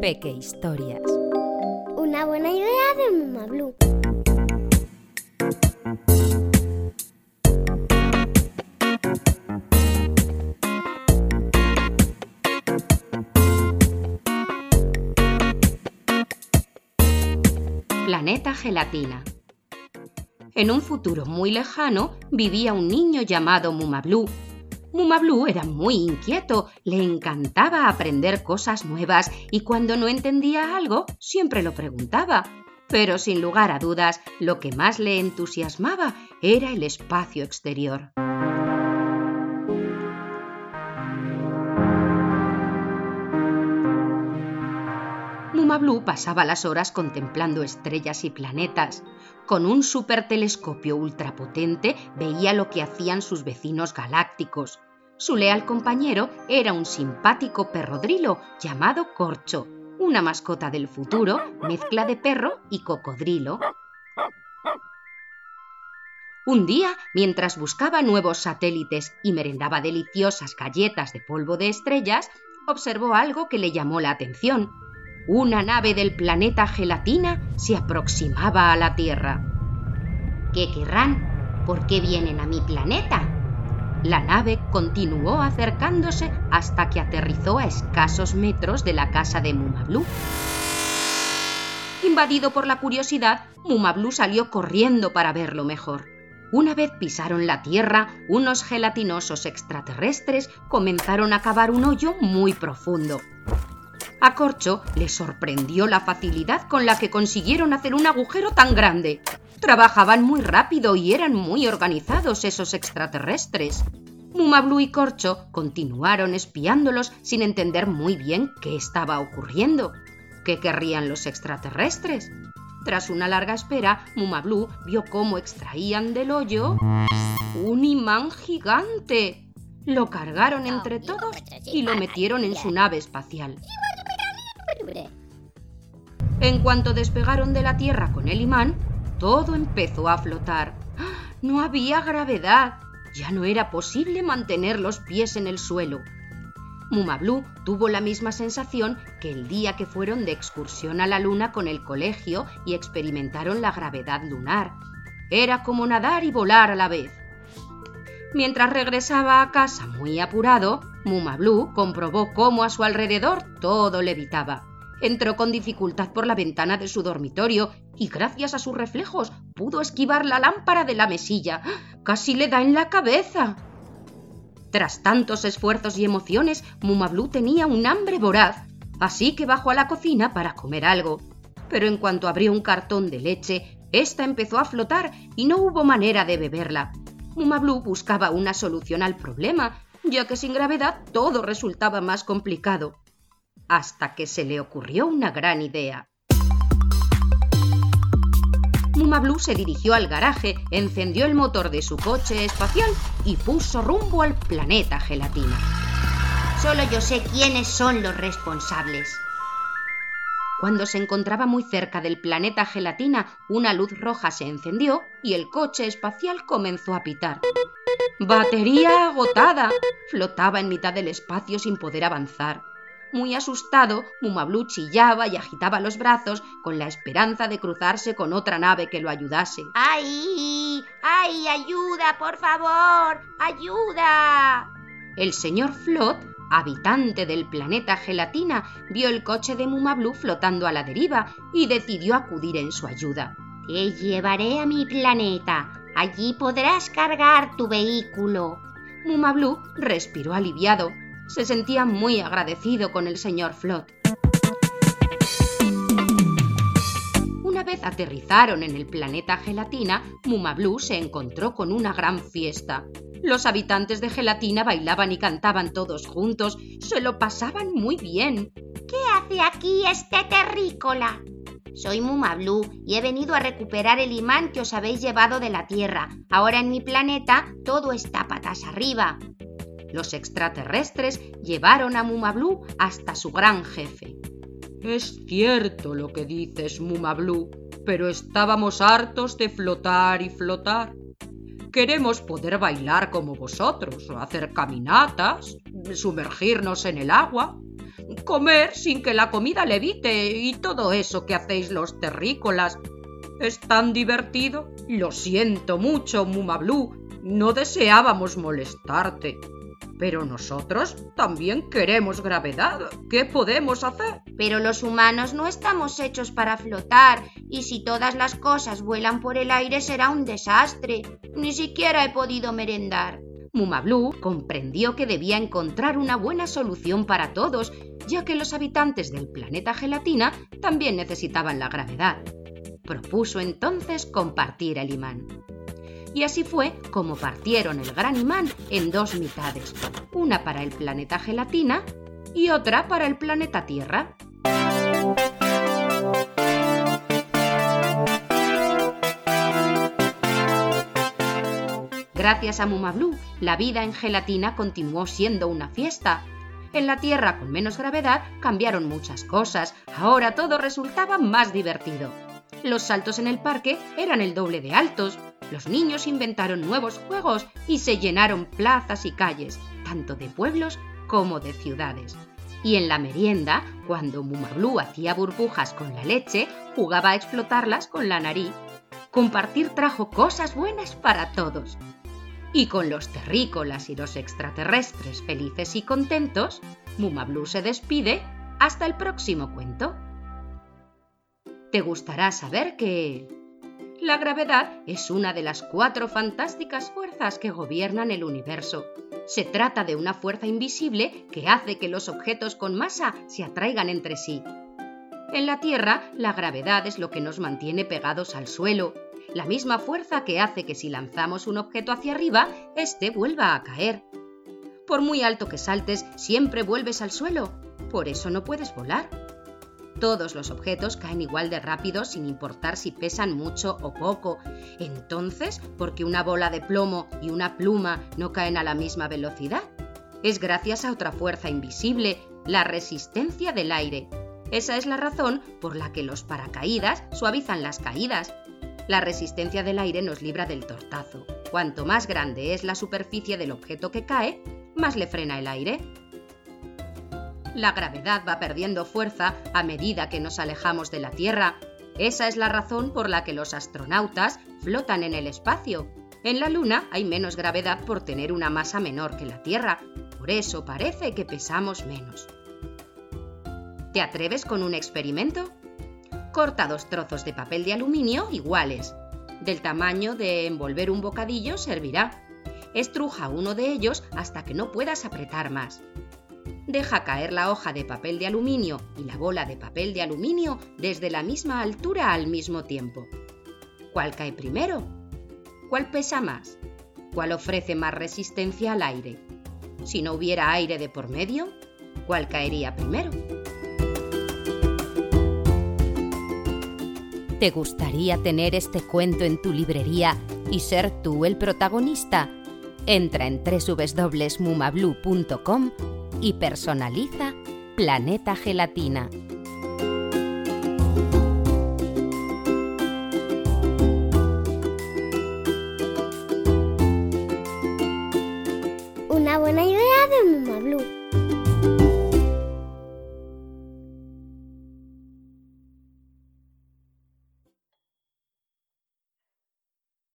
Peque Historias. Una buena idea de Muma Blue. Planeta Gelatina. En un futuro muy lejano vivía un niño llamado Mumablu. Mumablu era muy inquieto, le encantaba aprender cosas nuevas y cuando no entendía algo siempre lo preguntaba. Pero sin lugar a dudas, lo que más le entusiasmaba era el espacio exterior. Mumablu pasaba las horas contemplando estrellas y planetas. Con un supertelescopio ultrapotente veía lo que hacían sus vecinos galácticos. Su leal compañero era un simpático perrodrilo llamado Corcho, una mascota del futuro, mezcla de perro y cocodrilo. Un día, mientras buscaba nuevos satélites y merendaba deliciosas galletas de polvo de estrellas, observó algo que le llamó la atención una nave del planeta Gelatina se aproximaba a la Tierra. ¿Qué querrán? ¿Por qué vienen a mi planeta? La nave continuó acercándose hasta que aterrizó a escasos metros de la casa de Mumablu. Invadido por la curiosidad, Mumablu salió corriendo para verlo mejor. Una vez pisaron la Tierra, unos gelatinosos extraterrestres comenzaron a cavar un hoyo muy profundo. A Corcho le sorprendió la facilidad con la que consiguieron hacer un agujero tan grande. Trabajaban muy rápido y eran muy organizados esos extraterrestres. Mumablu y Corcho continuaron espiándolos sin entender muy bien qué estaba ocurriendo. ¿Qué querrían los extraterrestres? Tras una larga espera, Mumablu vio cómo extraían del hoyo un imán gigante. Lo cargaron entre todos y lo metieron en su nave espacial. En cuanto despegaron de la Tierra con el imán, todo empezó a flotar. No había gravedad. Ya no era posible mantener los pies en el suelo. Mumablu tuvo la misma sensación que el día que fueron de excursión a la Luna con el colegio y experimentaron la gravedad lunar. Era como nadar y volar a la vez. Mientras regresaba a casa muy apurado, Mumablu comprobó cómo a su alrededor todo levitaba entró con dificultad por la ventana de su dormitorio y gracias a sus reflejos pudo esquivar la lámpara de la mesilla. Casi le da en la cabeza. Tras tantos esfuerzos y emociones, Mumablu tenía un hambre voraz, así que bajó a la cocina para comer algo. Pero en cuanto abrió un cartón de leche, ésta empezó a flotar y no hubo manera de beberla. Mumablu buscaba una solución al problema, ya que sin gravedad todo resultaba más complicado hasta que se le ocurrió una gran idea. Mumablu se dirigió al garaje, encendió el motor de su coche espacial y puso rumbo al planeta gelatina. Solo yo sé quiénes son los responsables. Cuando se encontraba muy cerca del planeta gelatina, una luz roja se encendió y el coche espacial comenzó a pitar. Batería agotada. Flotaba en mitad del espacio sin poder avanzar. Muy asustado, Mumablu chillaba y agitaba los brazos con la esperanza de cruzarse con otra nave que lo ayudase. ¡Ay! ¡Ay! ¡Ayuda, por favor! ¡Ayuda! El señor Flot, habitante del planeta Gelatina, vio el coche de Mumablu flotando a la deriva y decidió acudir en su ayuda. Te llevaré a mi planeta. Allí podrás cargar tu vehículo. Mumablu respiró aliviado se sentía muy agradecido con el señor Flot. Una vez aterrizaron en el planeta Gelatina, Mumablu se encontró con una gran fiesta. Los habitantes de Gelatina bailaban y cantaban todos juntos, se lo pasaban muy bien. ¿Qué hace aquí este terrícola? Soy Mumablu y he venido a recuperar el imán que os habéis llevado de la Tierra. Ahora en mi planeta todo está patas arriba. Los extraterrestres llevaron a Mumablu hasta su gran jefe. Es cierto lo que dices, Mumablu, pero estábamos hartos de flotar y flotar. Queremos poder bailar como vosotros, hacer caminatas, sumergirnos en el agua, comer sin que la comida levite y todo eso que hacéis los terrícolas. Es tan divertido. Lo siento mucho, Mumablu. No deseábamos molestarte. Pero nosotros también queremos gravedad. ¿Qué podemos hacer? Pero los humanos no estamos hechos para flotar, y si todas las cosas vuelan por el aire será un desastre. Ni siquiera he podido merendar. Mumablu comprendió que debía encontrar una buena solución para todos, ya que los habitantes del planeta gelatina también necesitaban la gravedad. Propuso entonces compartir el imán y así fue como partieron el gran imán en dos mitades, una para el planeta gelatina y otra para el planeta Tierra. Gracias a Mumablu, la vida en gelatina continuó siendo una fiesta. En la Tierra con menos gravedad cambiaron muchas cosas, ahora todo resultaba más divertido. Los saltos en el parque eran el doble de altos, los niños inventaron nuevos juegos y se llenaron plazas y calles, tanto de pueblos como de ciudades. Y en la merienda, cuando Mumablu hacía burbujas con la leche, jugaba a explotarlas con la nariz. Compartir trajo cosas buenas para todos. Y con los terrícolas y los extraterrestres felices y contentos, Mumablu se despide hasta el próximo cuento. Te gustará saber que la gravedad es una de las cuatro fantásticas fuerzas que gobiernan el universo. Se trata de una fuerza invisible que hace que los objetos con masa se atraigan entre sí. En la Tierra, la gravedad es lo que nos mantiene pegados al suelo, la misma fuerza que hace que si lanzamos un objeto hacia arriba, éste vuelva a caer. Por muy alto que saltes, siempre vuelves al suelo, por eso no puedes volar. Todos los objetos caen igual de rápido sin importar si pesan mucho o poco. Entonces, ¿por qué una bola de plomo y una pluma no caen a la misma velocidad? Es gracias a otra fuerza invisible, la resistencia del aire. Esa es la razón por la que los paracaídas suavizan las caídas. La resistencia del aire nos libra del tortazo. Cuanto más grande es la superficie del objeto que cae, más le frena el aire. La gravedad va perdiendo fuerza a medida que nos alejamos de la Tierra. Esa es la razón por la que los astronautas flotan en el espacio. En la Luna hay menos gravedad por tener una masa menor que la Tierra, por eso parece que pesamos menos. ¿Te atreves con un experimento? Corta dos trozos de papel de aluminio iguales. Del tamaño de envolver un bocadillo servirá. Estruja uno de ellos hasta que no puedas apretar más deja caer la hoja de papel de aluminio y la bola de papel de aluminio desde la misma altura al mismo tiempo. ¿Cuál cae primero? ¿Cuál pesa más? ¿Cuál ofrece más resistencia al aire? Si no hubiera aire de por medio, ¿cuál caería primero? ¿Te gustaría tener este cuento en tu librería y ser tú el protagonista? Entra en www.mumablu.com y personaliza Planeta Gelatina.